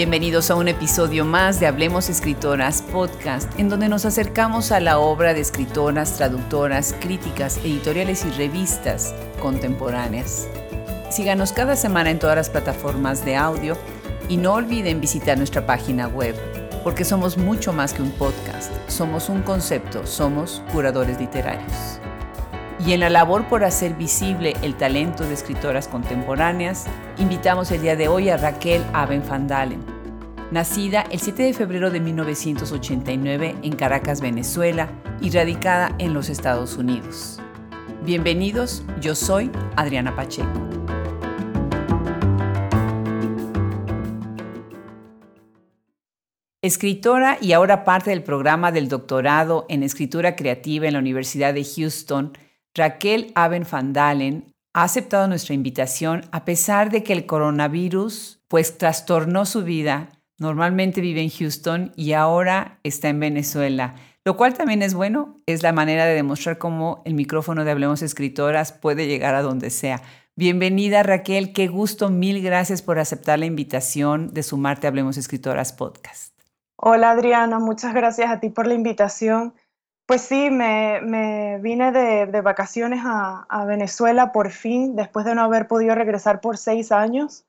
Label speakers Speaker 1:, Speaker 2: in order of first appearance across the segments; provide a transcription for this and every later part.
Speaker 1: Bienvenidos a un episodio más de Hablemos Escritoras Podcast, en donde nos acercamos a la obra de escritoras, traductoras, críticas, editoriales y revistas contemporáneas. Síganos cada semana en todas las plataformas de audio y no olviden visitar nuestra página web, porque somos mucho más que un podcast, somos un concepto, somos curadores literarios. Y en la labor por hacer visible el talento de escritoras contemporáneas, invitamos el día de hoy a Raquel Aben van Dalen. Nacida el 7 de febrero de 1989 en Caracas, Venezuela, y radicada en los Estados Unidos. Bienvenidos, yo soy Adriana Pacheco. Escritora y ahora parte del programa del doctorado en escritura creativa en la Universidad de Houston, Raquel Aben van Dalen ha aceptado nuestra invitación a pesar de que el coronavirus pues trastornó su vida. Normalmente vive en Houston y ahora está en Venezuela. Lo cual también es bueno, es la manera de demostrar cómo el micrófono de Hablemos Escritoras puede llegar a donde sea. Bienvenida Raquel, qué gusto, mil gracias por aceptar la invitación de sumarte a Hablemos Escritoras podcast.
Speaker 2: Hola Adriana, muchas gracias a ti por la invitación. Pues sí, me, vine de, vacaciones a, Venezuela por fin, después de no haber podido regresar por seis años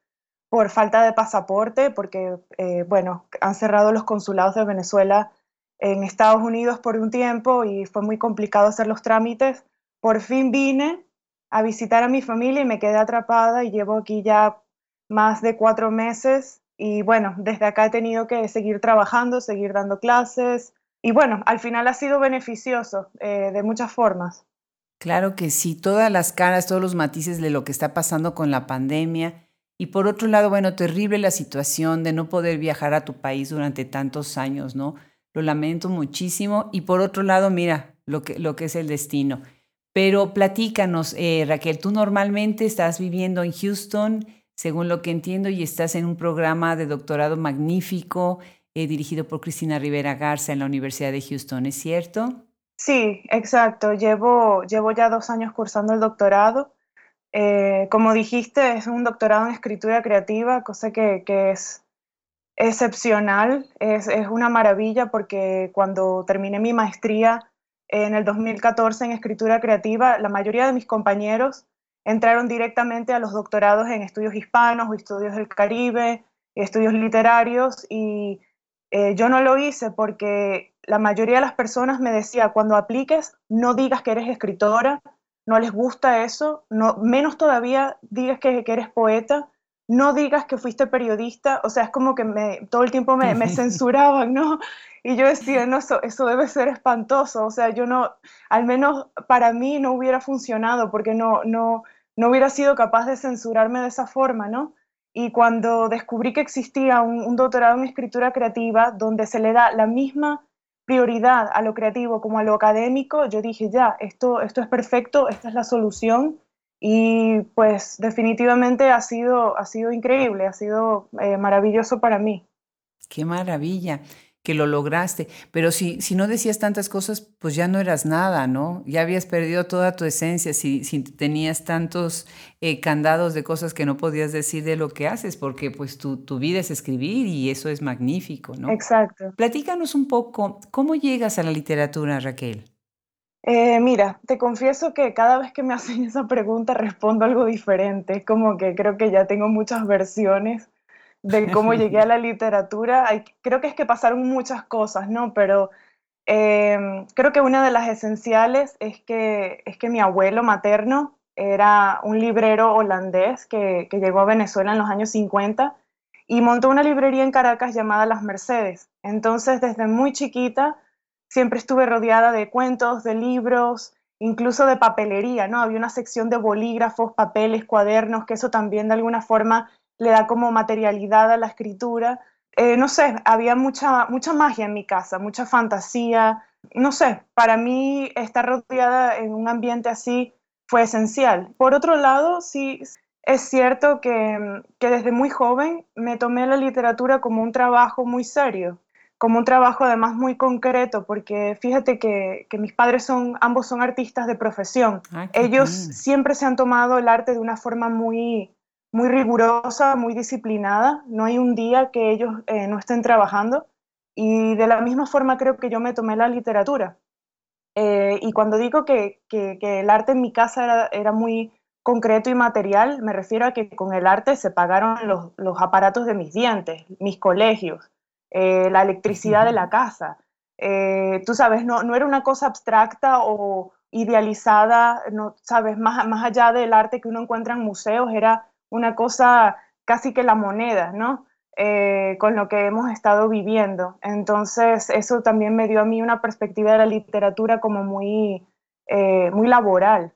Speaker 2: por falta de pasaporte, porque, eh, bueno, han cerrado los consulados de Venezuela en Estados Unidos por un tiempo y fue muy complicado hacer los trámites. Por fin vine a visitar a mi familia y me quedé atrapada y llevo aquí ya más de cuatro meses y bueno, desde acá he tenido que seguir trabajando, seguir dando clases, y bueno, al final ha sido beneficioso eh, de muchas formas.
Speaker 1: Claro que sí, todas las caras, todos los matices de lo que está pasando con la pandemia. Y por otro lado, bueno, terrible la situación de no poder viajar a tu país durante tantos años, ¿no? Lo lamento muchísimo. Y por otro lado, mira lo que, lo que es el destino. Pero platícanos, eh, Raquel, tú normalmente estás viviendo en Houston, según lo que entiendo, y estás en un programa de doctorado magnífico. Eh, dirigido por Cristina Rivera Garza en la Universidad de Houston, ¿es cierto?
Speaker 2: Sí, exacto. Llevo, llevo ya dos años cursando el doctorado. Eh, como dijiste, es un doctorado en escritura creativa, cosa que, es excepcional, es, es, una maravilla porque cuando terminé mi maestría en el 2014 en escritura creativa, la mayoría de mis compañeros entraron directamente a los doctorados en estudios hispanos o estudios del Caribe, estudios literarios y eh, yo no lo hice porque la mayoría de las personas me decía, cuando apliques, no digas que eres escritora, no les gusta eso, no, menos todavía digas que, eres poeta, no digas que fuiste periodista, o sea, es como que me, todo el tiempo me, censuraban, ¿no? Y yo decía, no, eso, eso debe ser espantoso, o sea, yo no, al menos para mí no hubiera funcionado porque no, no, no hubiera sido capaz de censurarme de esa forma, ¿no? Y cuando descubrí que existía un, doctorado en escritura creativa donde se le da la misma prioridad a lo creativo como a lo académico, yo dije, ya, esto, esto es perfecto, esta es la solución. Y pues definitivamente ha sido, ha sido increíble, ha sido eh, maravilloso para mí.
Speaker 1: Qué maravilla que lo lograste. Pero si, si no decías tantas cosas, pues ya no eras nada, ¿no? Ya habías perdido toda tu esencia si, si tenías tantos eh, candados de cosas que no podías decir de lo que haces, porque pues tu, tu vida es escribir y eso es magnífico, ¿no?
Speaker 2: Exacto.
Speaker 1: Platícanos un poco, ¿cómo llegas a la literatura, Raquel?
Speaker 2: Eh, mira, te confieso que cada vez que me hacen esa pregunta respondo algo diferente. Como que creo que ya tengo muchas versiones de cómo llegué a la literatura. creo que es que pasaron muchas cosas, ¿no? Pero em, creo que una de las esenciales es que, es que mi abuelo materno era un librero holandés que, que llegó a Venezuela en los años 50 y montó una librería en Caracas llamada Las Mercedes. Entonces, desde muy chiquita, siempre estuve rodeada de cuentos, de libros, incluso de papelería, ¿no? Había una sección de bolígrafos, papeles, cuadernos, que eso también de alguna forma le da como materialidad a la escritura. Eh, no sé, había mucha, mucha magia en mi casa, mucha fantasía. No sé, para mí estar rodeada en un ambiente así fue esencial. Por otro lado, sí es cierto que, que desde muy joven me tomé la literatura como un trabajo muy serio, como un trabajo además muy concreto, porque fíjate que, que mis padres son, ambos son artistas de profesión. Ah, Ellos siempre se han tomado el arte de una forma muy, muy rigurosa, muy disciplinada. No hay un día que ellos eh, no estén trabajando. Y de la misma forma creo que yo me tomé la literatura. Eh, y cuando digo que, el arte en mi casa era, muy concreto y material, me refiero a que con el arte se pagaron los, aparatos de mis dientes, mis colegios, eh, la electricidad de la casa. tú sabes, no, no era una cosa abstracta o idealizada, no sabes, más, más allá del arte que uno encuentra en museos, era una cosa casi que la moneda, ¿no? Eh, con lo que hemos estado viviendo. Entonces, eso también me dio a mí una perspectiva de la literatura como muy, eh, muy laboral.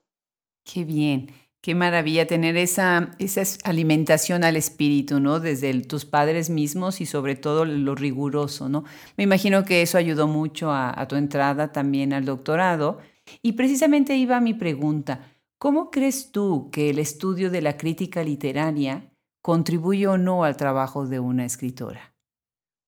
Speaker 1: Qué bien, qué maravilla tener esa, esa alimentación al espíritu, ¿no? Desde tus padres mismos y sobre todo lo riguroso, ¿no? Me imagino que eso ayudó mucho a, a tu entrada también al doctorado. Y precisamente iba mi pregunta. ¿Cómo crees tú que el estudio de la crítica literaria contribuye o no al trabajo de una escritora?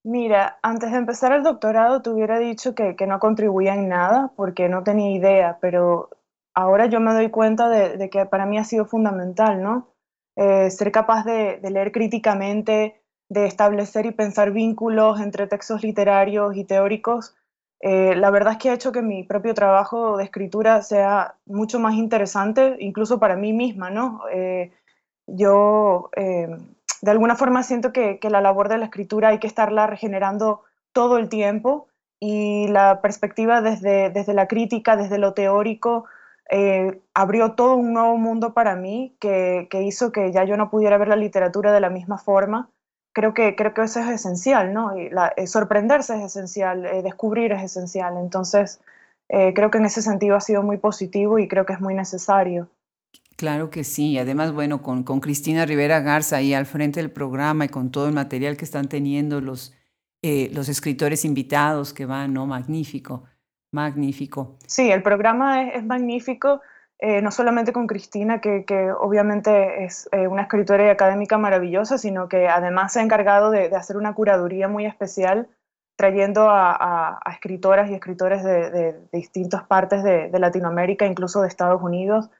Speaker 2: Mira, antes de empezar el doctorado te hubiera dicho que, no contribuía en nada porque no tenía idea, pero ahora yo me doy cuenta de, que para mí ha sido fundamental, ¿no? Eh, ser capaz de leer críticamente, de establecer y pensar vínculos entre textos literarios y teóricos eh, la verdad es que ha hecho que mi propio trabajo de escritura sea mucho más interesante, incluso para mí misma, ¿no? Eh, yo eh, de alguna forma siento que, la labor de la escritura hay que estarla regenerando todo el tiempo y la perspectiva desde, desde la crítica, desde lo teórico, abrió todo un nuevo mundo para mí que, que hizo que ya yo no pudiera ver la literatura de la misma forma creo que, creo que eso es esencial, ¿no? Y eh, sorprenderse es esencial, eh, descubrir es esencial. Entonces, eh, creo que en ese sentido ha sido muy positivo y creo que es muy necesario.
Speaker 1: Claro que sí, además, bueno, con, con Cristina Rivera Garza ahí al frente del programa y con todo el material que están teniendo los, los escritores invitados que van, ¿no? Magnífico, magnífico.
Speaker 2: Sí, el programa es, es magnífico. Eh, no solamente con Cristina, que, obviamente es eh, una escritora y académica maravillosa, sino que además se ha encargado de, hacer una curaduría muy especial, trayendo a, escritoras y escritores de, distintas partes de, Latinoamérica, incluso de Estados Unidos.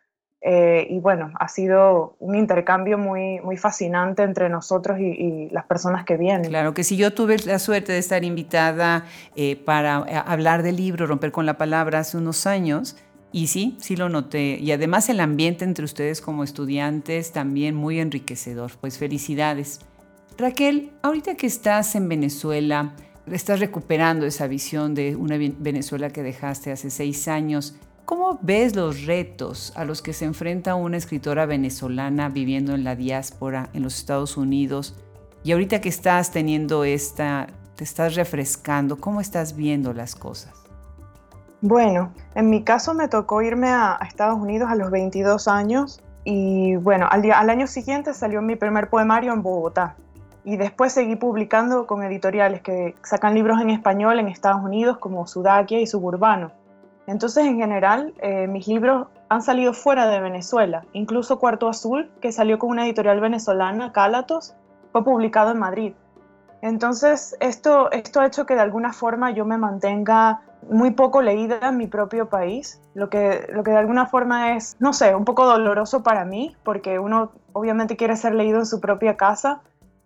Speaker 2: Eh, y bueno, ha sido un intercambio muy, muy fascinante entre nosotros y, las personas que vienen.
Speaker 1: Claro que sí, yo tuve la suerte de estar invitada para hablar del libro Romper con la Palabra hace unos años y sí, sí lo noté. Y además el ambiente entre ustedes como estudiantes también muy enriquecedor. Pues felicidades. Raquel, ahorita que estás en Venezuela, estás recuperando esa visión de una Venezuela que dejaste hace seis años. ¿Cómo ves los retos a los que se enfrenta una escritora venezolana viviendo en la diáspora en los Estados Unidos? Y ahorita que estás teniendo esta, te estás refrescando, ¿cómo estás viendo las cosas?
Speaker 2: Bueno, en mi caso me tocó irme a, Estados Unidos a los 22 años y bueno, al, al año siguiente salió mi primer poemario en Bogotá y después seguí publicando con editoriales que sacan libros en español en Estados Unidos como Sudakia y Suburbano. Entonces, en general, eh, mis libros han salido fuera de Venezuela, incluso Cuarto Azul, que salió con una editorial venezolana, Cálatos, fue publicado en Madrid. Entonces, esto, esto ha hecho que de alguna forma yo me mantenga muy poco leída en mi propio país, lo que, lo que de alguna forma es, no sé, un poco doloroso para mí, porque uno obviamente quiere ser leído en su propia casa,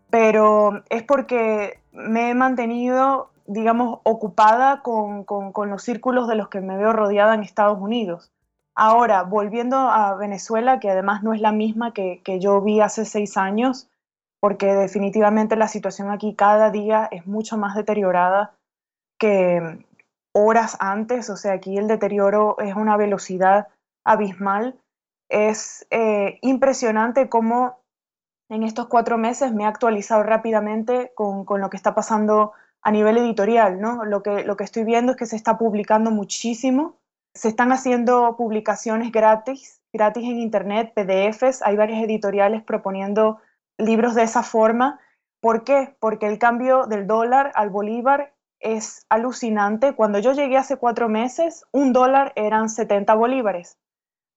Speaker 2: pero es porque me he mantenido, digamos, ocupada con, con, los círculos de los que me veo rodeada en Estados Unidos. Ahora, volviendo a Venezuela, que además no es la misma que, que yo vi hace seis años, porque definitivamente la situación aquí cada día es mucho más deteriorada que, horas antes, o sea, aquí el deterioro es una velocidad abismal. Es eh, impresionante cómo en estos cuatro meses me he actualizado rápidamente con, lo que está pasando a nivel editorial, ¿no? Lo que, lo que estoy viendo es que se está publicando muchísimo, se están haciendo publicaciones gratis, gratis en Internet, PDFs, hay varias editoriales proponiendo libros de esa forma. ¿Por qué? Porque el cambio del dólar al bolívar es alucinante. Cuando yo llegué hace cuatro meses, un dólar eran 70 bolívares.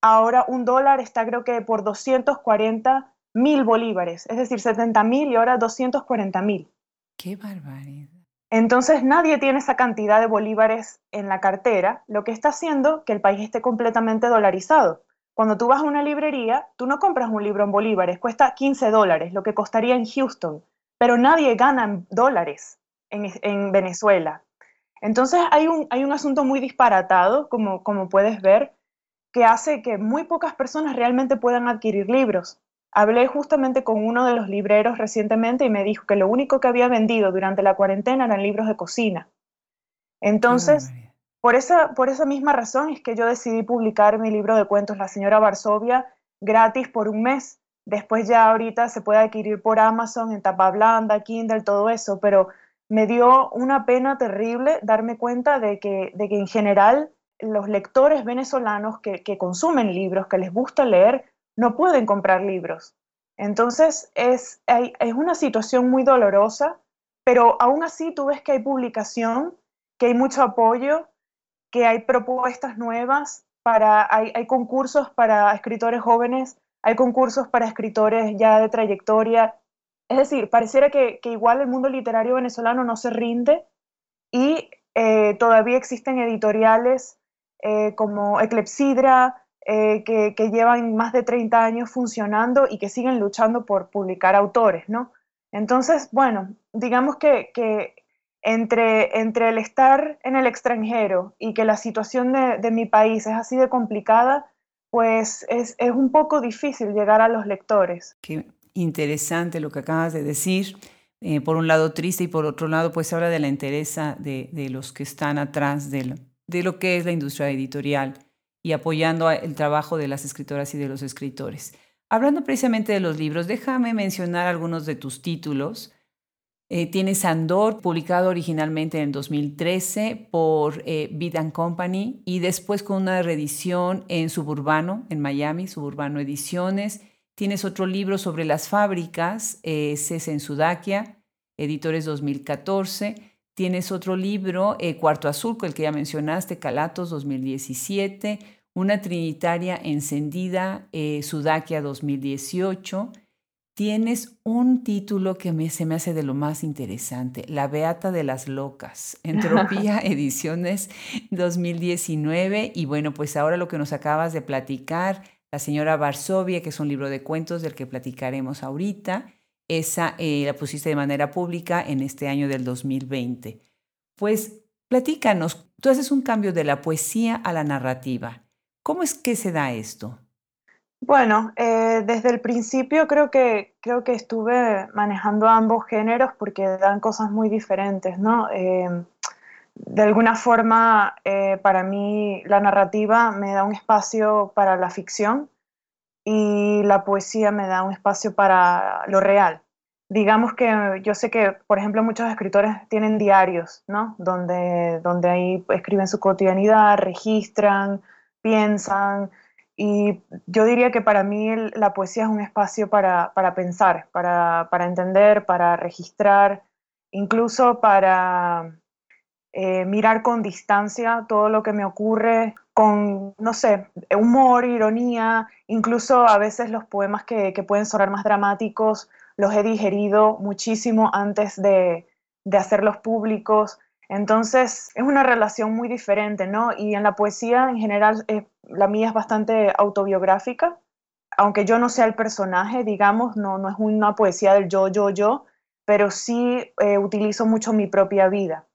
Speaker 2: Ahora un dólar está creo que por 240 mil bolívares, es decir, 70 mil y ahora 240 mil.
Speaker 1: ¡Qué barbaridad!
Speaker 2: Entonces nadie tiene esa cantidad de bolívares en la cartera, lo que está haciendo que el país esté completamente dolarizado. Cuando tú vas a una librería, tú no compras un libro en bolívares, cuesta 15 dólares, lo que costaría en Houston, pero nadie gana en dólares en, Venezuela. Entonces hay un, hay un asunto muy disparatado, como, como puedes ver, que hace que muy pocas personas realmente puedan adquirir libros. Hablé justamente con uno de los libreros recientemente y me dijo que lo único que había vendido durante la cuarentena eran libros de cocina. Entonces, por esa, por esa misma razón es que yo decidí publicar mi libro de cuentos, La señora Varsovia, gratis por un mes. Después ya ahorita se puede adquirir por Amazon, en tapa blanda, Kindle, todo eso, pero me dio una pena terrible darme cuenta de que, de que en general los lectores venezolanos que, consumen libros, que les gusta leer, no pueden comprar libros. Entonces es, es una situación muy dolorosa, pero aún así tú ves que hay publicación, que hay mucho apoyo, que hay propuestas nuevas, para, hay, hay concursos para escritores jóvenes, hay concursos para escritores ya de trayectoria. Es decir, pareciera que, que igual el mundo literario venezolano no se rinde y eh, todavía existen editoriales eh, como Eclepsidra, eh, que, llevan más de 30 años funcionando y que siguen luchando por publicar autores, ¿no? Entonces, bueno, digamos que, entre, entre el estar en el extranjero y que la situación de, mi país es así de complicada, pues es, un poco difícil llegar a los lectores.
Speaker 1: Qué interesante lo que acabas de decir. Eh, por un lado triste y por otro lado pues habla de la interesa de, de los que están atrás del, de lo que es la industria editorial y apoyando el trabajo de las escritoras y de los escritores. Hablando precisamente de los libros, déjame mencionar algunos de tus títulos. Eh, tienes Andor, publicado originalmente en 2013 por eh, Beat Company y después con una reedición en Suburbano, en Miami, Suburbano Ediciones. Tienes otro libro sobre las fábricas, eh, en Sudakia, Editores 2014. Tienes otro libro, eh, Cuarto Azul, el que ya mencionaste, Calatos 2017, Una Trinitaria Encendida, eh, Sudakia 2018. Tienes un título que me, se me hace de lo más interesante, La Beata de las Locas, Entropía Ediciones 2019. Y bueno, pues ahora lo que nos acabas de platicar, La señora Varsovia, que es un libro de cuentos del que platicaremos ahorita esa eh, la pusiste de manera pública en este año del 2020. Pues platícanos, tú haces un cambio de la poesía a la narrativa. ¿Cómo es que se da esto?
Speaker 2: Bueno, eh, desde el principio creo que, creo que estuve manejando ambos géneros porque dan cosas muy diferentes, ¿no? Eh, de alguna forma, para mí la narrativa me da un espacio para la ficción, y la poesía me da un espacio para lo real. Digamos que yo sé que, por ejemplo, muchos escritores tienen diarios, ¿no? Donde, donde ahí escriben su cotidianidad, registran, piensan. Y yo diría que para mí la poesía es un espacio para, para pensar, para, para, entender, para registrar, incluso para eh, mirar con distancia todo lo que me ocurre, con, no sé, humor, ironía, incluso a veces los poemas que, pueden sonar más dramáticos los he digerido muchísimo antes de, hacerlos públicos. Entonces es una relación muy diferente, ¿no? Y en la poesía en general eh, la mía es bastante autobiográfica, aunque yo no sea el personaje, digamos, no, no es una poesía del yo, yo, yo, pero sí eh, utilizo mucho mi propia vida.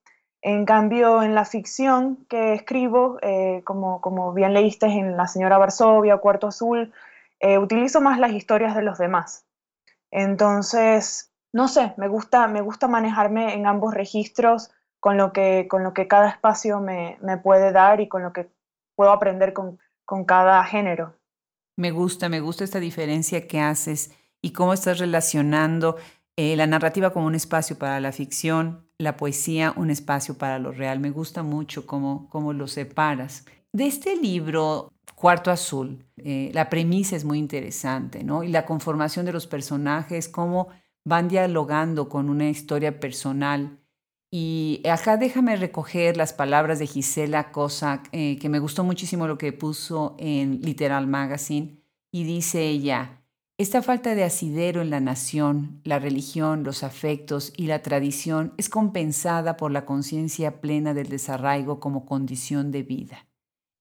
Speaker 2: En cambio, en la ficción que escribo, eh, como, como, bien leíste en La señora Varsovia, Cuarto Azul, utilizo más las historias de los demás. Entonces, no sé, me gusta, me gusta manejarme en ambos registros con lo que, con lo que cada espacio me, me puede dar y con lo que puedo aprender con, con cada género.
Speaker 1: Me gusta, me gusta esta diferencia que haces y cómo estás relacionando eh, la narrativa como un espacio para la ficción, la poesía un espacio para lo real. Me gusta mucho cómo, cómo lo separas. De este libro, Cuarto Azul, eh, la premisa es muy interesante, ¿no? Y la conformación de los personajes, cómo van dialogando con una historia personal. Y acá déjame recoger las palabras de Gisela Cossack, eh, que me gustó muchísimo lo que puso en Literal Magazine. Y dice ella, esta falta de asidero en la nación, la religión, los afectos y la tradición es compensada por la conciencia plena del desarraigo como condición de vida.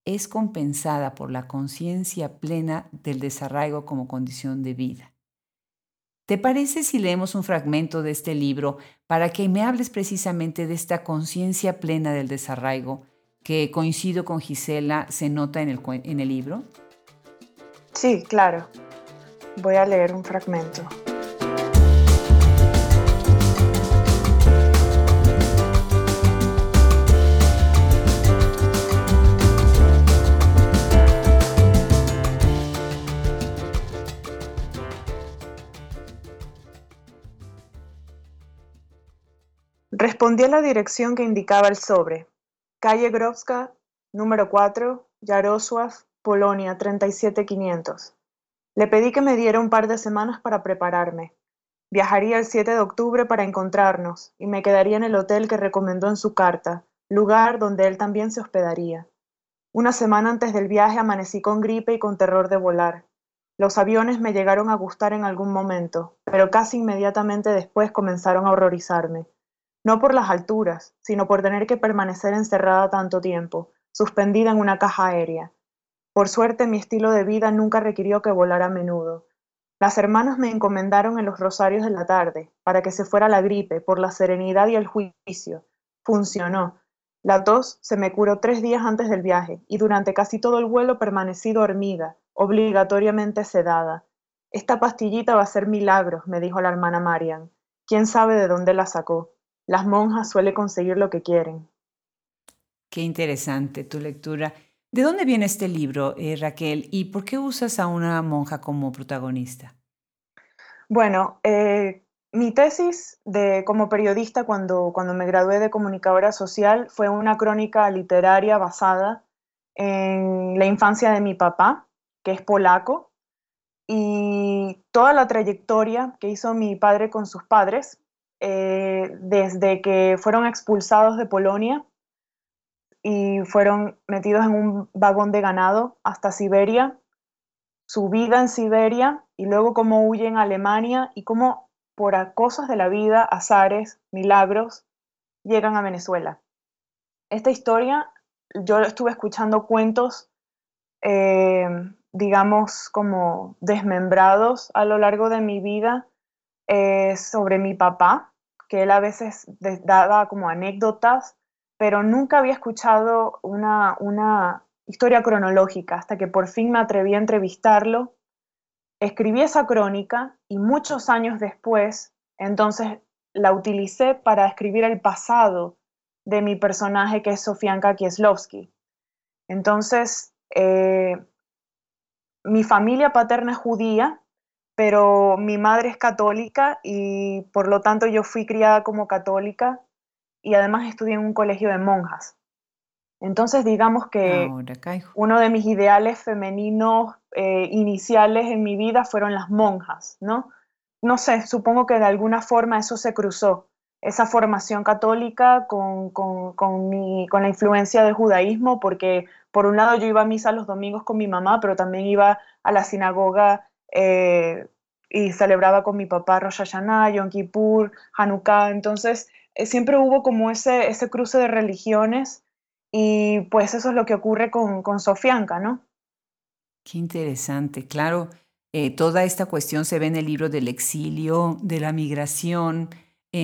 Speaker 1: es compensada por la conciencia plena del desarraigo como condición de vida. ¿Te parece si leemos un fragmento de este libro para que me hables precisamente de esta conciencia plena del desarraigo que coincido con Gisela se nota en el, en el libro?
Speaker 2: Sí, claro. Voy a leer un fragmento. Respondí a la dirección que indicaba el sobre. Calle Growska, número 4, Yarosław, Polonia 37500. Le pedí que me diera un par de semanas para prepararme. Viajaría el 7 de octubre para encontrarnos y me quedaría en el hotel que recomendó en su carta, lugar donde él también se hospedaría. Una semana antes del viaje amanecí con gripe y con terror de volar. Los aviones me llegaron a gustar en algún momento, pero casi inmediatamente después comenzaron a horrorizarme no por las alturas, sino por tener que permanecer encerrada tanto tiempo, suspendida en una caja aérea. Por suerte mi estilo de vida nunca requirió que volara a menudo. Las hermanas me encomendaron en los rosarios de la tarde, para que se fuera la gripe, por la serenidad y el juicio. Funcionó. La tos se me curó tres días antes del viaje, y durante casi todo el vuelo permanecí dormida, obligatoriamente sedada. Esta pastillita va a ser milagros, me dijo la hermana Marian. ¿Quién sabe de dónde la sacó? Las monjas suelen conseguir lo que quieren.
Speaker 1: Qué interesante tu lectura. ¿De dónde viene este libro, eh, Raquel? ¿Y por qué usas a una monja como protagonista?
Speaker 2: Bueno, eh, mi tesis de, como periodista cuando, cuando me gradué de comunicadora social fue una crónica literaria basada en la infancia de mi papá, que es polaco, y toda la trayectoria que hizo mi padre con sus padres, eh, desde que fueron expulsados de Polonia y fueron metidos en un vagón de ganado hasta Siberia, su vida en Siberia y luego cómo huyen a Alemania y cómo por cosas de la vida, azares, milagros, llegan a Venezuela. Esta historia, yo estuve escuchando cuentos, eh, digamos, como desmembrados a lo largo de mi vida eh, sobre mi papá, que él a veces daba como anécdotas, pero nunca había escuchado una, una historia cronológica hasta que por fin me atreví a entrevistarlo. Escribí esa crónica y muchos años después, entonces la utilicé para escribir el pasado de mi personaje que es Sofianka Kieslowski. Entonces, eh, mi familia paterna es judía, pero mi madre es católica y por lo tanto yo fui criada como católica y además estudié en un colegio de monjas. Entonces digamos que uno de mis ideales femeninos eh, iniciales en mi vida fueron las monjas, ¿no? No sé, supongo que de alguna forma eso se cruzó, esa formación católica con, con, con, mi, con la influencia del judaísmo, porque por un lado yo iba a misa los domingos con mi mamá, pero también iba a la sinagoga eh, y celebraba con mi papá Rosh Hashanah, Yom Kippur, Hanukkah, entonces eh, siempre hubo como ese, ese cruce de religiones y pues eso es lo que ocurre con, con Sofianka, ¿no?
Speaker 1: Qué interesante, claro, eh, toda esta cuestión se ve en el libro del exilio, de la migración,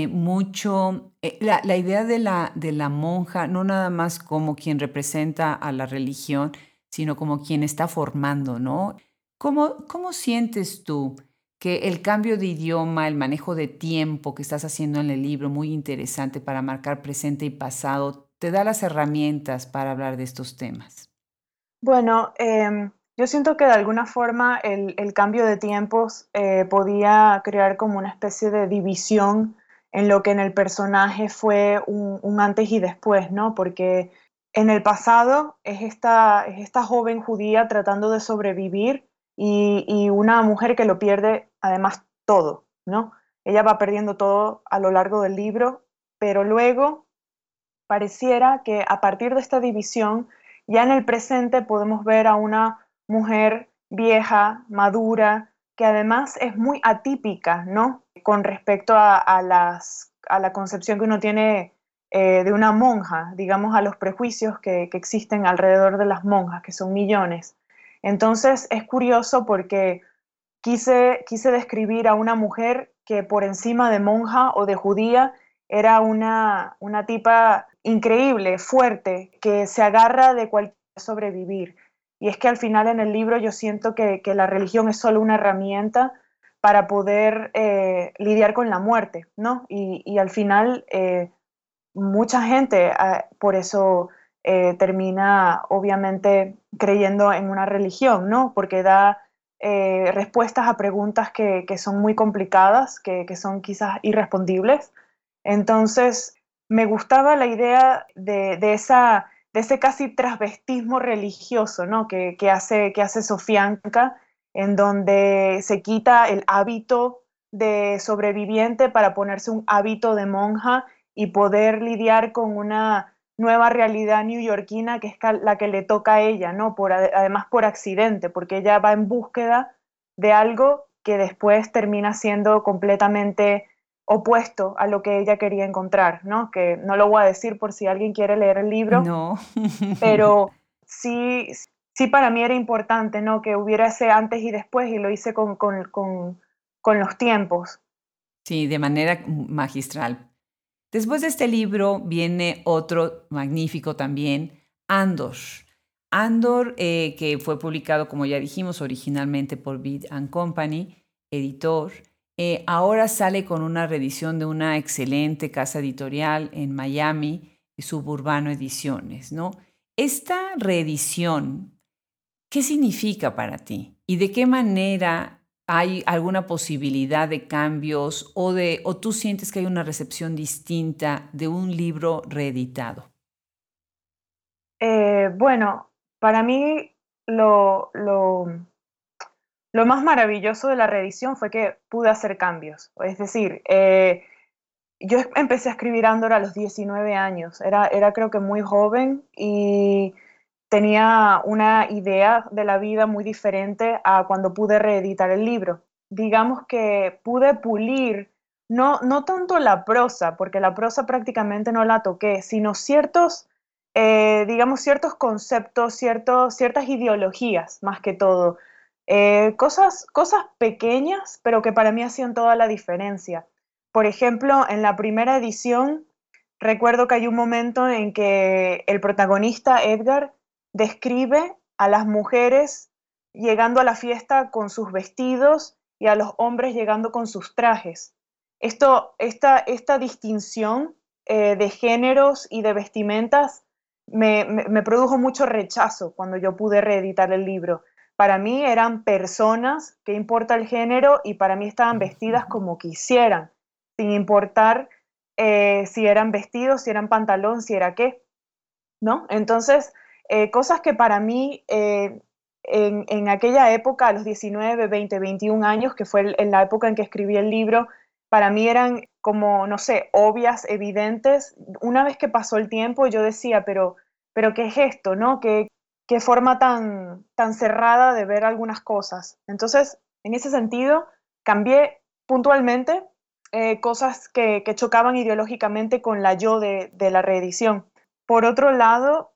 Speaker 1: mucho, la, la, idea de la, de la monja, no nada más como quien representa a la religión, sino como quien está formando, ¿no? ¿Cómo, cómo sientes tú que el cambio de idioma, el manejo de tiempo que estás haciendo en el libro, muy interesante para marcar presente y pasado, te da las herramientas para hablar de estos temas?
Speaker 2: Bueno, em, yo siento que de alguna forma el, cambio de tiempos eh, podía crear como una especie de división en lo que en el personaje fue un, un antes y después, ¿no? Porque en el pasado es esta, es esta joven judía tratando de sobrevivir y, una mujer que lo pierde además todo, ¿no? Ella va perdiendo todo a lo largo del libro, pero luego pareciera que a partir de esta división, ya en el presente podemos ver a una mujer vieja, madura, que además es muy atípica, ¿no? Con respecto a, las, a la concepción que uno tiene de una monja, digamos, a los prejuicios que, que existen alrededor de las monjas, que son millones. Entonces es curioso porque quise, quise describir a una mujer que por encima de monja o de judía era una, una tipa increíble, fuerte, que se agarra de cualquier sobrevivir. Y es que al final en el libro yo siento que, la religión es solo una herramienta para poder eh, lidiar con la muerte, ¿no? Y, al final eh, mucha gente ah, por eso eh, termina obviamente creyendo en una religión, ¿no? Porque da eh, respuestas a preguntas que, son muy complicadas, que, son quizás irrespondibles. Entonces, me gustaba la idea de, esa, de ese casi transvestismo religioso, ¿no? Que, hace, que hace Sofianca, en donde se quita el hábito de sobreviviente para ponerse un hábito de monja y poder lidiar con una nueva realidad neoyorquina que es la que le toca a ella, ¿no? Por, además por accidente, porque ella va en búsqueda de algo que después termina siendo completamente opuesto a lo que ella quería encontrar, ¿no? Que no lo voy a decir por si alguien quiere leer el libro,
Speaker 1: no.
Speaker 2: pero sí, sí para mí era importante, ¿no? Que hubiera ese antes y después y lo hice con, con, con, con los tiempos.
Speaker 1: Sí, de manera magistral. Después de este libro viene otro magnífico también, Andor. Andor, eh, que fue publicado, como ya dijimos, originalmente por Beat and Company, editor, eh, ahora sale con una reedición de una excelente casa editorial en Miami, Suburbano Ediciones, ¿no? Esta reedición, ¿qué significa para ti? ¿Y de qué manera hay alguna posibilidad de cambios o, de, o tú sientes que hay una recepción distinta de un libro reeditado?
Speaker 2: Eh, bueno, para mí lo, lo, lo, más maravilloso de la reedición fue que pude hacer cambios. Es decir, eh, yo empecé a escribir Andor a los 19 años, era, era creo que muy joven y tenía una idea de la vida muy diferente a cuando pude reeditar el libro. Digamos que pude pulir no, no tanto la prosa, porque la prosa prácticamente no la toqué, sino ciertos, eh, digamos, ciertos conceptos, ciertos, ciertas ideologías, más que todo. Eh, cosas, cosas pequeñas, pero que para mí hacían toda la diferencia. Por ejemplo, en la primera edición, recuerdo que hay un momento en que el protagonista, Edgar, describe a las mujeres llegando a la fiesta con sus vestidos y a los hombres llegando con sus trajes. Esto, esta, esta distinción eh, de géneros y de vestimentas me, produjo mucho rechazo cuando yo pude reeditar el libro. Para mí eran personas, que importa el género, y para mí estaban vestidas como quisieran, sin importar eh, si eran vestidos, si eran pantalón, si era qué. ¿No? Entonces, eh, cosas que para mí eh, en, aquella época, a los 19, 20, 21 años, que fue en la época en que escribí el libro, para mí eran como, no sé, obvias, evidentes. Una vez que pasó el tiempo, yo decía, pero, pero ¿qué es esto? ¿no? ¿Qué, qué forma tan, tan cerrada de ver algunas cosas? Entonces, en ese sentido, cambié puntualmente eh, cosas que, que, chocaban ideológicamente con la yo de, de la reedición. Por otro lado,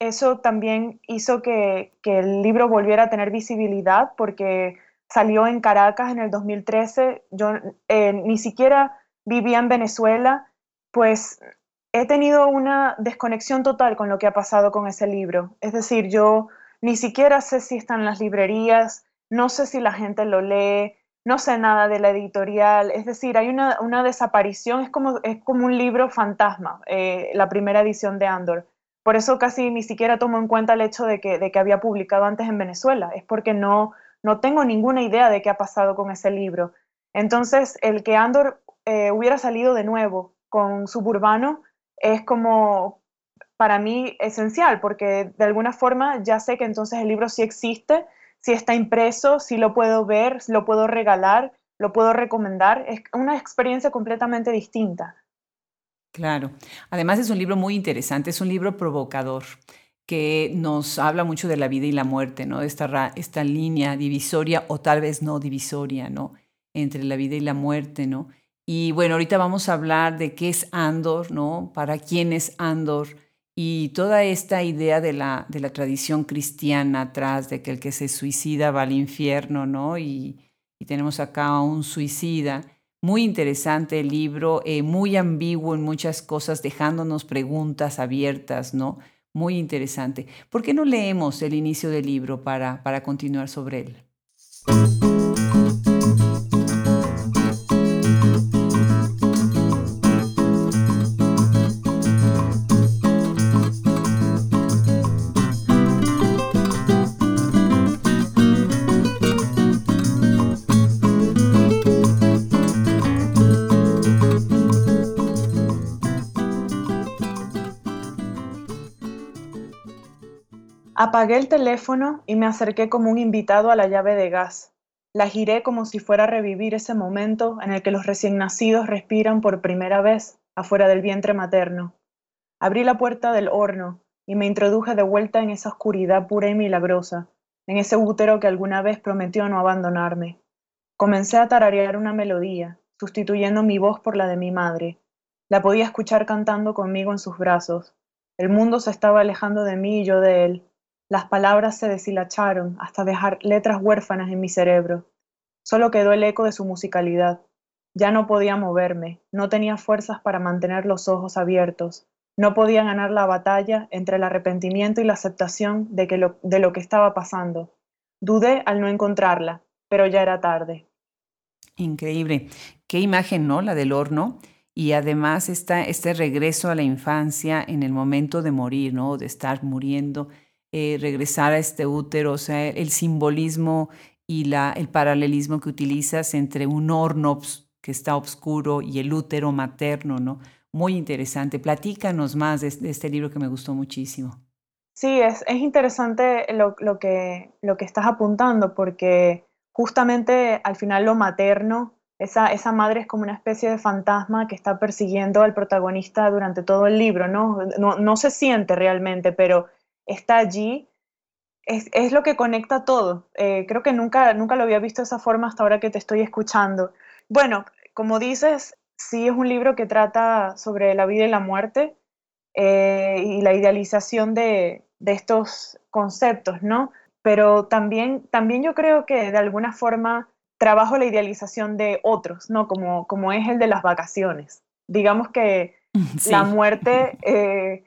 Speaker 2: eso también hizo que, el libro volviera a tener visibilidad porque salió en Caracas en el 2013. Yo eh, ni siquiera vivía en Venezuela, pues he tenido una desconexión total con lo que ha pasado con ese libro. Es decir, yo ni siquiera sé si está en las librerías, no sé si la gente lo lee, no sé nada de la editorial. Es decir, hay una, desaparición, es como, es como un libro fantasma, eh, la primera edición de Andor. Por eso casi ni siquiera tomo en cuenta el hecho de que, había publicado antes en Venezuela. Es porque no, no tengo ninguna idea de qué ha pasado con ese libro. Entonces, el que Andor eh, hubiera salido de nuevo con Suburbano es como para mí esencial, porque de alguna forma ya sé que entonces el libro sí existe, sí está impreso, sí lo puedo ver, lo puedo regalar, lo puedo recomendar. Es una experiencia completamente distinta.
Speaker 1: Claro. Además es un libro muy interesante, es un libro provocador que nos habla mucho de la vida y la muerte, ¿no? Esta, esta línea divisoria o tal vez no divisoria, ¿no? Entre la vida y la muerte, ¿no? Y bueno, ahorita vamos a hablar de qué es Andor, ¿no? Para quién es Andor y toda esta idea de la, de la tradición cristiana atrás, de que el que se suicida va al infierno, ¿no? Y, tenemos acá a un suicida. Muy interesante el libro, eh, muy ambiguo en muchas cosas, dejándonos preguntas abiertas, ¿no? Muy interesante. ¿Por qué no leemos el inicio del libro para, para continuar sobre él?
Speaker 2: Apagué el teléfono y me acerqué como un invitado a la llave de gas. La giré como si fuera a revivir ese momento en el que los recién nacidos respiran por primera vez afuera del vientre materno. Abrí la puerta del horno y me introduje de vuelta en esa oscuridad pura y milagrosa, en ese útero que alguna vez prometió no abandonarme. Comencé a tararear una melodía, sustituyendo mi voz por la de mi madre. La podía escuchar cantando conmigo en sus brazos. El mundo se estaba alejando de mí y yo de él, las palabras se deshilacharon hasta dejar letras huérfanas en mi cerebro. Solo quedó el eco de su musicalidad. Ya no podía moverme, no tenía fuerzas para mantener los ojos abiertos, no podía ganar la batalla entre el arrepentimiento y la aceptación de, que lo, de lo que estaba pasando. Dudé al no encontrarla, pero ya era tarde.
Speaker 1: Increíble. Qué imagen, ¿no? La del horno. Y además está este regreso a la infancia en el momento de morir, ¿no? De estar muriendo eh, regresar a este útero, o sea, el simbolismo y la, el paralelismo que utilizas entre un horno que está oscuro y el útero materno, ¿no? Muy interesante. Platícanos más de, este libro que me gustó muchísimo.
Speaker 2: Sí, es, es interesante lo, lo, que, lo que estás apuntando, porque justamente al final lo materno, esa, esa madre es como una especie de fantasma que está persiguiendo al protagonista durante todo el libro, ¿no? No, no se siente realmente, pero está allí, es, lo que conecta todo. Eh, creo que nunca, nunca lo había visto de esa forma hasta ahora que te estoy escuchando. Bueno, como dices, sí es un libro que trata sobre la vida y la muerte eh, y la idealización de, estos conceptos, ¿no? Pero también, también yo creo que de alguna forma trabajo la idealización de otros, ¿no? Como, como es el de las vacaciones. Digamos que la muerte eh,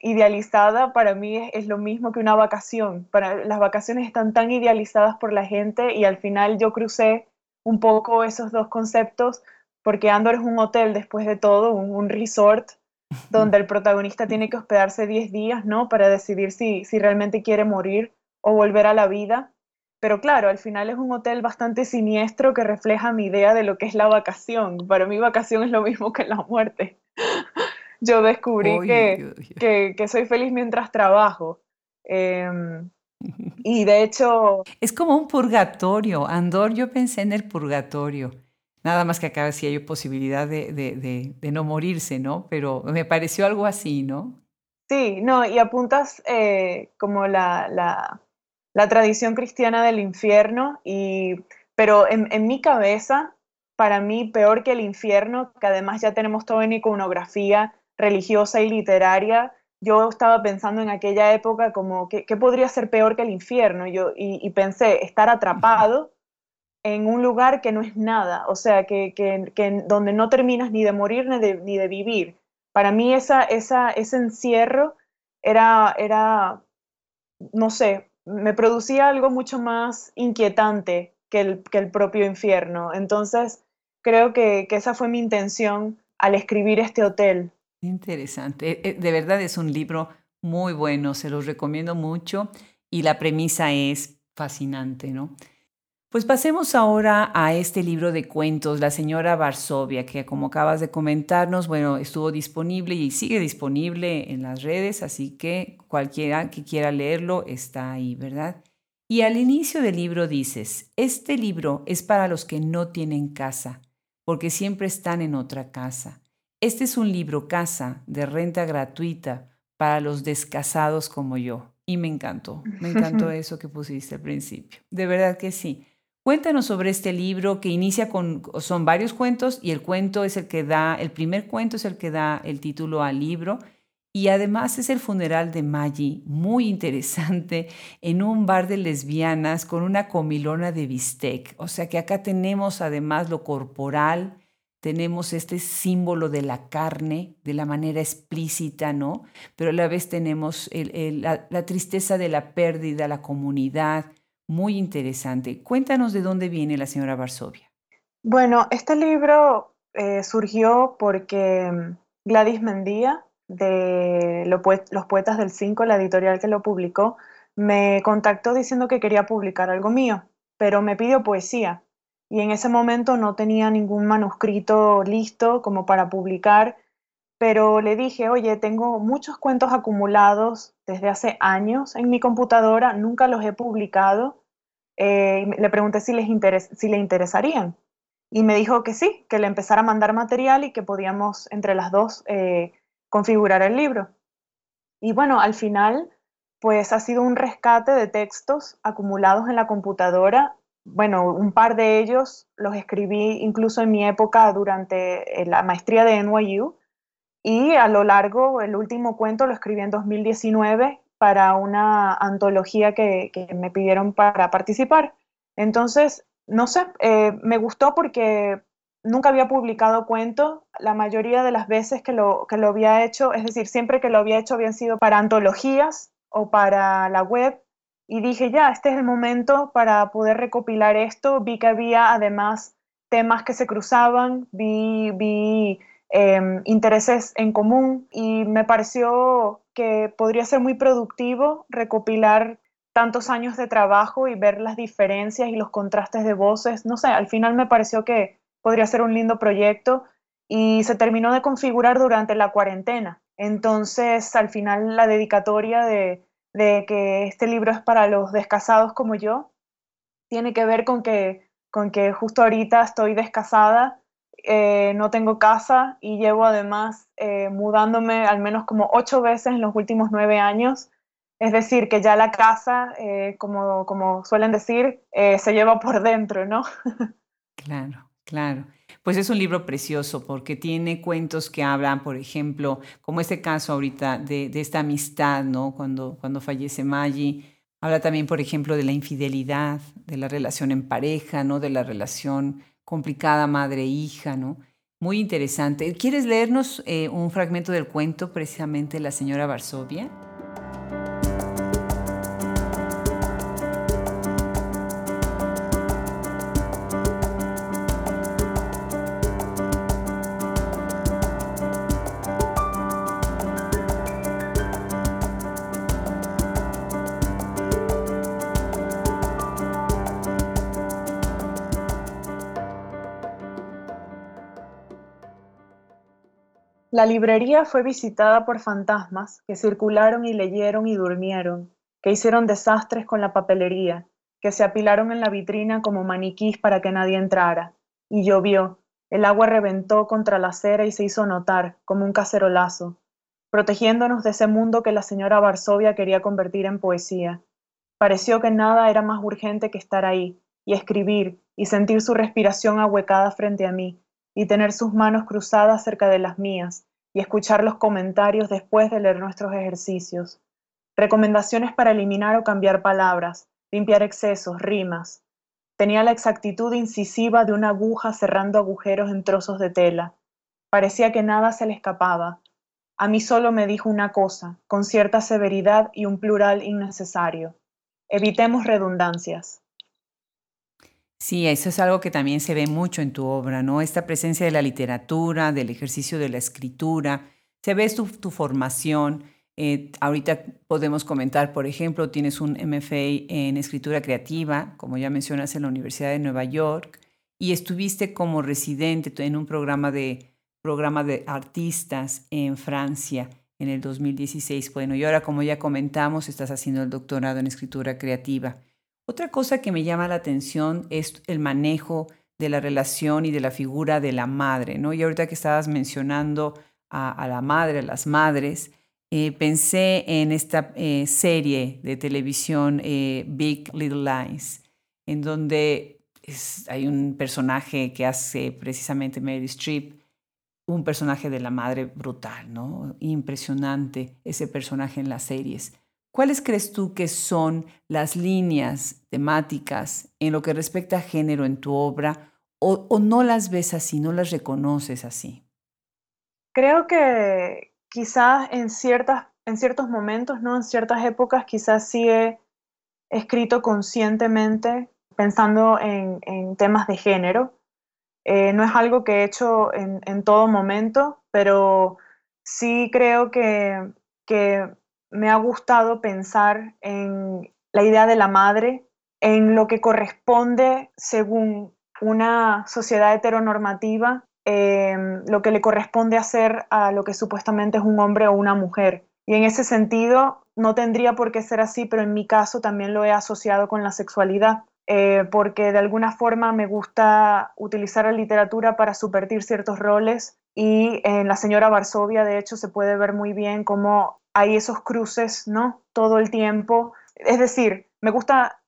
Speaker 2: idealizada para mí es, lo mismo que una vacación. Para, las vacaciones están tan idealizadas por la gente y al final yo crucé un poco esos dos conceptos porque Andor es un hotel después de todo, un, resort donde el protagonista tiene que hospedarse 10 días, ¿no? Para decidir si, si realmente quiere morir o volver a la vida. Pero claro, al final es un hotel bastante siniestro que refleja mi idea de lo que es la vacación. Para mí vacación es lo mismo que la muerte yo descubrí que, que, soy feliz mientras trabajo. Em, y de hecho...
Speaker 1: Es como un purgatorio. Andor, yo pensé en el purgatorio. Nada más que acá decía hay posibilidad de, de, de, no morirse, ¿no? Pero me pareció algo así, ¿no?
Speaker 2: Sí, no, y apuntas eh, como la, la, la, tradición cristiana del infierno, y, pero en, en mi cabeza, para mí, peor que el infierno, que además ya tenemos toda una iconografía religiosa y literaria, yo estaba pensando en aquella época como, ¿qué, podría ser peor que el infierno? Yo, y, pensé, estar atrapado en un lugar que no es nada, o sea, que, que, donde no terminas ni de morir ni de, ni de vivir. Para mí esa, esa, ese encierro era, era, no sé, me producía algo mucho más inquietante que el, que el propio infierno. Entonces, creo que, que esa fue mi intención al escribir este hotel.
Speaker 1: Interesante. Eh, eh, de verdad es un libro muy bueno, se los recomiendo mucho y la premisa es fascinante, ¿no? Pues pasemos ahora a este libro de cuentos, La señora Varsovia, que como acabas de comentarnos, bueno, estuvo disponible y sigue disponible en las redes, así que cualquiera que quiera leerlo está ahí, ¿verdad? Y al inicio del libro dices, este libro es para los que no tienen casa, porque siempre están en otra casa. Este es un libro casa de renta gratuita para los descasados como yo. Y me encantó, me encantó eso que pusiste al principio. De verdad que sí. Cuéntanos sobre este libro que inicia con, son varios cuentos y el cuento es el que da, el primer cuento es el que da el título al libro y además es el funeral de Maggie, muy interesante, en un bar de lesbianas con una comilona de bistec. O sea que acá tenemos además lo corporal, tenemos este símbolo de la carne de la manera explícita, ¿no? Pero a la vez tenemos la, tristeza de la pérdida, la comunidad, muy interesante. Cuéntanos de dónde viene la señora Varsovia.
Speaker 2: Bueno, este libro eh, surgió porque mm, Gladys Mendía, de Los Poetas del Cinco, la editorial que lo publicó, me contactó diciendo que quería publicar algo mío, pero me pidió poesía. Y en ese momento no tenía ningún manuscrito listo como para publicar, pero le dije, oye, tengo muchos cuentos acumulados desde hace años en mi computadora, nunca los he publicado eh, le pregunté si, les si le interesarían. Y me dijo que sí, que le empezara a mandar material y que podíamos entre las dos eh, configurar el libro. Y bueno, al final, pues ha sido un rescate de textos acumulados en la computadora. Bueno, un par de ellos los escribí incluso en mi época durante eh, la maestría de NYU. Y a lo largo, el último cuento lo escribí en 2019 para una antología que, me pidieron para participar. Entonces, no sé, eh, me gustó porque nunca había publicado cuentos. La mayoría de las veces que lo, que lo había hecho, es decir, siempre que lo había hecho habían sido para antologías o para la web. Y dije, ya, este es el momento para poder recopilar esto. Vi que había además temas que se cruzaban, vi, vi Em, intereses en común y me pareció que podría ser muy productivo recopilar tantos años de trabajo y ver las diferencias y los contrastes de voces. No sé, al final me pareció que podría ser un lindo proyecto y se terminó de configurar durante la cuarentena. Entonces, al final la dedicatoria de, de que este libro es para los descasados como yo tiene que ver con que, con que justo ahorita estoy descasada eh, no tengo casa y llevo además eh, mudándome al menos como ocho veces en los últimos nueve años. Es decir, que ya la casa, eh, como, como suelen decir, se lleva por dentro, ¿no?
Speaker 1: claro, claro. Pues es un libro precioso porque tiene cuentos que hablan, por ejemplo, como este caso ahorita de, esta amistad, ¿no? Cuando, cuando fallece Maggie. Habla también, por ejemplo, de la infidelidad, de la relación en pareja, ¿no? De la relación complicada madre-hija, ¿no? Muy interesante. ¿Quieres leernos eh, un fragmento del cuento precisamente La señora Varsovia?
Speaker 2: La librería fue visitada por fantasmas que circularon y leyeron y durmieron, que hicieron desastres con la papelería, que se apilaron en la vitrina como maniquís para que nadie entrara. Y llovió, el agua reventó contra la acera y se hizo notar, como un cacerolazo, protegiéndonos de ese mundo que la señora Varsovia quería convertir en poesía. Pareció que nada era más urgente que estar ahí, y escribir, y sentir su respiración ahuecada frente a mí, y tener sus manos cruzadas cerca de las mías y escuchar los comentarios después de leer nuestros ejercicios. Recomendaciones para eliminar o cambiar palabras, limpiar excesos, rimas. Tenía la exactitud incisiva de una aguja cerrando agujeros en trozos de tela. Parecía que nada se le escapaba. A mí solo me dijo una cosa, con cierta severidad y un plural innecesario. Evitemos redundancias.
Speaker 1: Sí, eso es algo que también se ve mucho en tu obra, ¿no? Esta presencia de la literatura, del ejercicio de la escritura, se ve tu, tu formación. Eh, ahorita podemos comentar, por ejemplo, tienes un MFA en escritura creativa, como ya mencionas, en la Universidad de Nueva York, y estuviste como residente en un programa de, programa de artistas en Francia en el 2016. Bueno, y ahora, como ya comentamos, estás haciendo el doctorado en escritura creativa. Otra cosa que me llama la atención es el manejo de la relación y de la figura de la madre, ¿no? Y ahorita que estabas mencionando a, la madre, a las madres, eh, pensé en esta eh, serie de televisión eh, Big Little Lies, en donde hay un personaje que hace precisamente Mary Streep, un personaje de la madre brutal, ¿no? Impresionante ese personaje en las series. ¿Cuáles crees tú que son las líneas temáticas en lo que respecta a género en tu obra o, no las ves así, no las reconoces así?
Speaker 2: Creo que quizás en, ciertas, en ciertos momentos, ¿no? en ciertas épocas, quizás sí he escrito conscientemente pensando en, temas de género. Eh, no es algo que he hecho en, todo momento, pero sí creo que, que me ha gustado pensar en la idea de la madre, en lo que corresponde según una sociedad heteronormativa Em, lo que le corresponde hacer a lo que supuestamente es un hombre o una mujer. Y en ese sentido, no tendría por qué ser así, pero en mi caso también lo he asociado con la sexualidad, eh, porque de alguna forma me gusta utilizar la literatura para subvertir ciertos roles y en La señora Varsovia, de hecho, se puede ver muy bien cómo hay esos cruces, ¿no? Todo el tiempo. Es decir, me gusta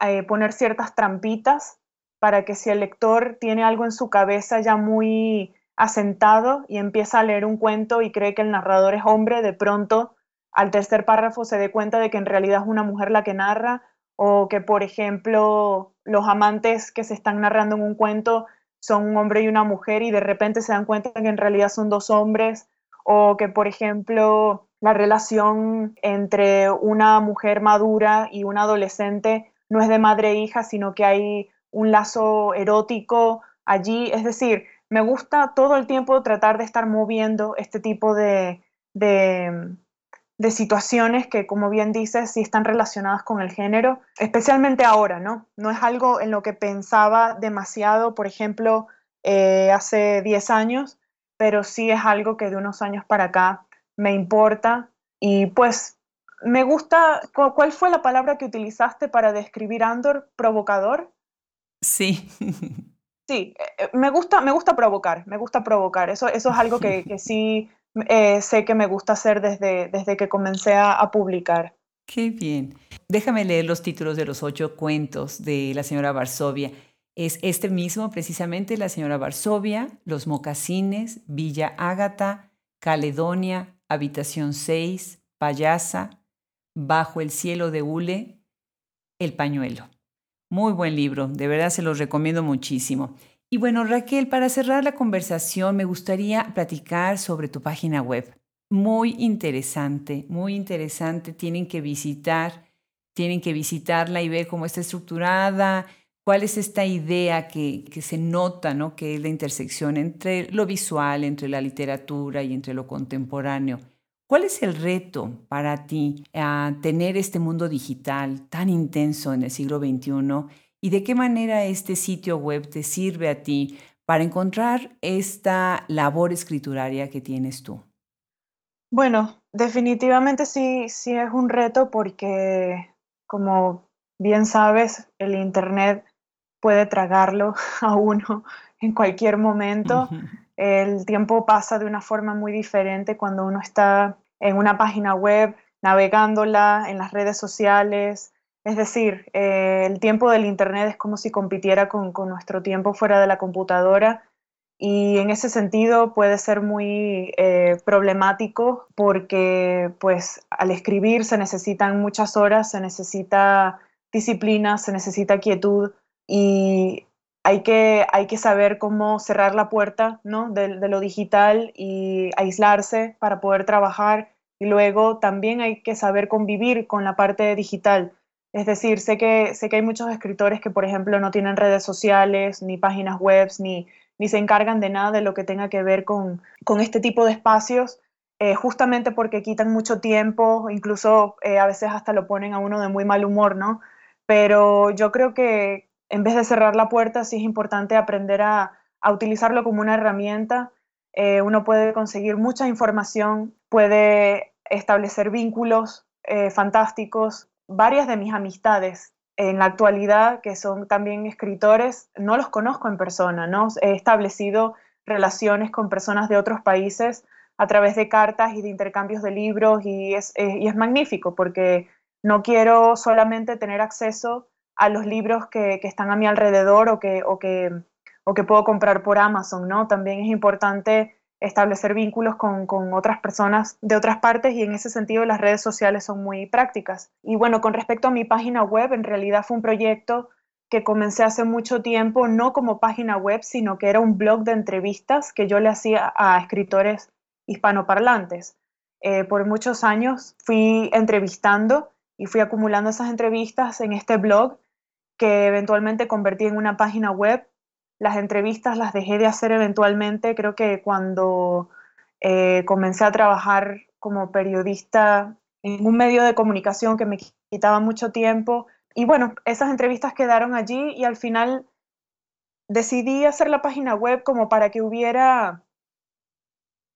Speaker 2: eh, poner ciertas trampitas para que si el lector tiene algo en su cabeza ya muy asentado y empieza a leer un cuento y cree que el narrador es hombre, de pronto al tercer párrafo se dé cuenta de que en realidad es una mujer la que narra o que, por ejemplo, los amantes que se están narrando en un cuento son un hombre y una mujer y de repente se dan cuenta que en realidad son dos hombres o que, por ejemplo, la relación entre una mujer madura y un adolescente no es de madre e hija, sino que hay un lazo erótico allí. Es decir, me gusta todo el tiempo tratar de estar moviendo este tipo de, de, situaciones que, como bien dices, sí están relacionadas con el género, especialmente ahora, ¿no? No es algo en lo que pensaba demasiado, por ejemplo, eh, hace 10 años, pero sí es algo que de unos años para acá me importa y pues me gusta, ¿cuál fue la palabra que utilizaste para describir Andor? ¿Provocador?
Speaker 1: Sí.
Speaker 2: Sí, eh, eh, me gusta, me gusta provocar, me gusta provocar. Eso, eso es algo que, sí eh, sé que me gusta hacer desde, desde que comencé a, publicar.
Speaker 1: Qué bien. Déjame leer los títulos de los ocho cuentos de la señora Varsovia. Es este mismo, precisamente, la señora Varsovia, Los Mocasines, Villa Ágata, Caledonia, Habitación 6, Payasa, Bajo el cielo de Hule, El pañuelo. Muy buen libro, de verdad se los recomiendo muchísimo. Y bueno, Raquel, para cerrar la conversación, me gustaría platicar sobre tu página web. Muy interesante, muy interesante. Tienen que visitar, tienen que visitarla y ver cómo está estructurada, cuál es esta idea que, se nota, ¿no? Que es la intersección entre lo visual, entre la literatura y entre lo contemporáneo. ¿Cuál es el reto para ti a tener este mundo digital tan intenso en el siglo XXI y de qué manera este sitio web te sirve a ti para encontrar esta labor escrituraria que tienes tú?
Speaker 2: Bueno, definitivamente sí, sí es un reto porque, como bien sabes, el Internet puede tragarlo a uno en cualquier momento. El tiempo pasa de una forma muy diferente cuando uno está en una página web, navegándola, en las redes sociales. Es decir, eh, el tiempo del Internet es como si compitiera con, nuestro tiempo fuera de la computadora y en ese sentido puede ser muy eh, problemático porque pues al escribir se necesitan muchas horas, se necesita disciplina, se necesita quietud y hay que, hay que saber cómo cerrar la puerta ¿no? de, lo digital y aislarse para poder trabajar. Y luego también hay que saber convivir con la parte digital. Es decir, sé que, sé que hay muchos escritores que, por ejemplo, no tienen redes sociales, ni páginas web, ni, ni se encargan de nada de lo que tenga que ver con, con este tipo de espacios, eh, justamente porque quitan mucho tiempo, incluso eh, a veces hasta lo ponen a uno de muy mal humor, ¿no? Pero yo creo que, en vez de cerrar la puerta, sí es importante aprender a, utilizarlo como una herramienta. Eh, uno puede conseguir mucha información, puede establecer vínculos eh, fantásticos. Varias de mis amistades en la actualidad, que son también escritores, no los conozco en persona, ¿no? He establecido relaciones con personas de otros países a través de cartas y de intercambios de libros y es, eh, y es magnífico porque no quiero solamente tener acceso a los libros que, están a mi alrededor o que, o, que, o que puedo comprar por Amazon, ¿no? También es importante establecer vínculos con, con, otras personas de otras partes y en ese sentido las redes sociales son muy prácticas. Y bueno, con respecto a mi página web, en realidad fue un proyecto que comencé hace mucho tiempo, no como página web, sino que era un blog de entrevistas que yo le hacía a escritores hispanoparlantes. Eh, por muchos años fui entrevistando y fui acumulando esas entrevistas en este blog que eventualmente convertí en una página web. Las entrevistas las dejé de hacer eventualmente, creo que cuando eh, comencé a trabajar como periodista en un medio de comunicación que me quitaba mucho tiempo. Y bueno, esas entrevistas quedaron allí y al final decidí hacer la página web como para que hubiera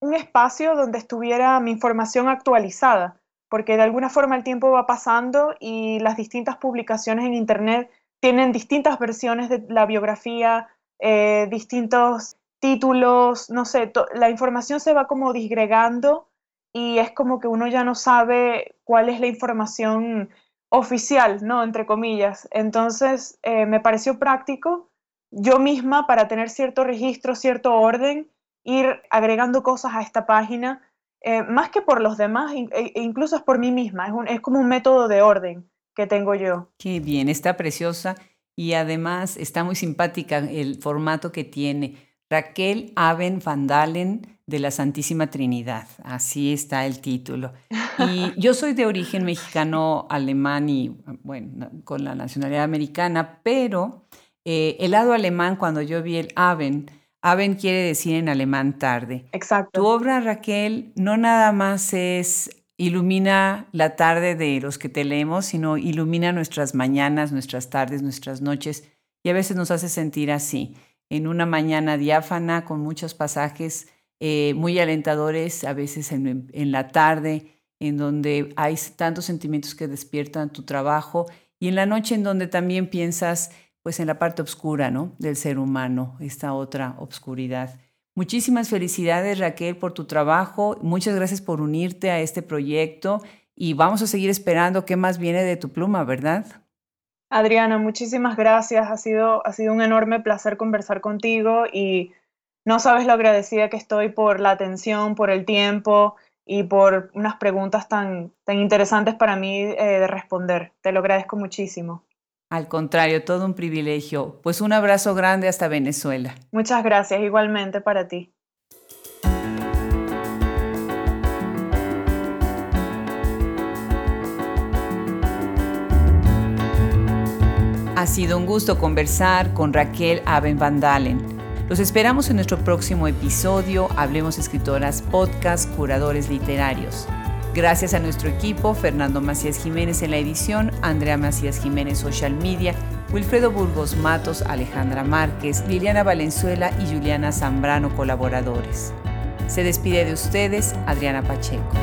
Speaker 2: un espacio donde estuviera mi información actualizada, porque de alguna forma el tiempo va pasando y las distintas publicaciones en Internet tienen distintas versiones de la biografía, eh, distintos títulos, no sé, la información se va como disgregando y es como que uno ya no sabe cuál es la información oficial, ¿no? Entre comillas. Entonces, eh, me pareció práctico yo misma para tener cierto registro, cierto orden, ir agregando cosas a esta página, eh, más que por los demás, e, e incluso es por mí misma, es, es como un método de orden que tengo yo.
Speaker 1: Qué bien, está preciosa y además está muy simpática el formato que tiene. Raquel Aben Van Dalen de la Santísima Trinidad, así está el título. Y yo soy de origen mexicano, alemán y, bueno, con la nacionalidad americana, pero eh, el lado alemán, cuando yo vi el Aben, Aben quiere decir en alemán tarde.
Speaker 2: Exacto.
Speaker 1: Tu obra, Raquel, no nada más es ilumina la tarde de los que te leemos, sino ilumina nuestras mañanas, nuestras tardes, nuestras noches y a veces nos hace sentir así, en una mañana diáfana con muchos pasajes eh, muy alentadores, a veces en, la tarde, en donde hay tantos sentimientos que despiertan tu trabajo y en la noche en donde también piensas pues en la parte oscura, ¿no? Del ser humano, esta otra obscuridad. Muchísimas felicidades Raquel por tu trabajo, muchas gracias por unirte a este proyecto y vamos a seguir esperando qué más viene de tu pluma, ¿verdad?
Speaker 2: Adriana, muchísimas gracias, ha sido, ha sido un enorme placer conversar contigo y no sabes lo agradecida que estoy por la atención, por el tiempo y por unas preguntas tan, tan interesantes para mí eh, de responder. Te lo agradezco muchísimo.
Speaker 1: Al contrario, todo un privilegio. Pues un abrazo grande hasta Venezuela.
Speaker 2: Muchas gracias, igualmente para ti.
Speaker 1: Ha sido un gusto conversar con Raquel Aben Van Dalen. Los esperamos en nuestro próximo episodio Hablemos Escritoras Podcast Curadores Literarios. Gracias a nuestro equipo, Fernando Macías Jiménez en la edición, Andrea Macías Jiménez Social Media, Wilfredo Burgos Matos, Alejandra Márquez, Liliana Valenzuela y Juliana Zambrano colaboradores. Se despide de ustedes Adriana Pacheco.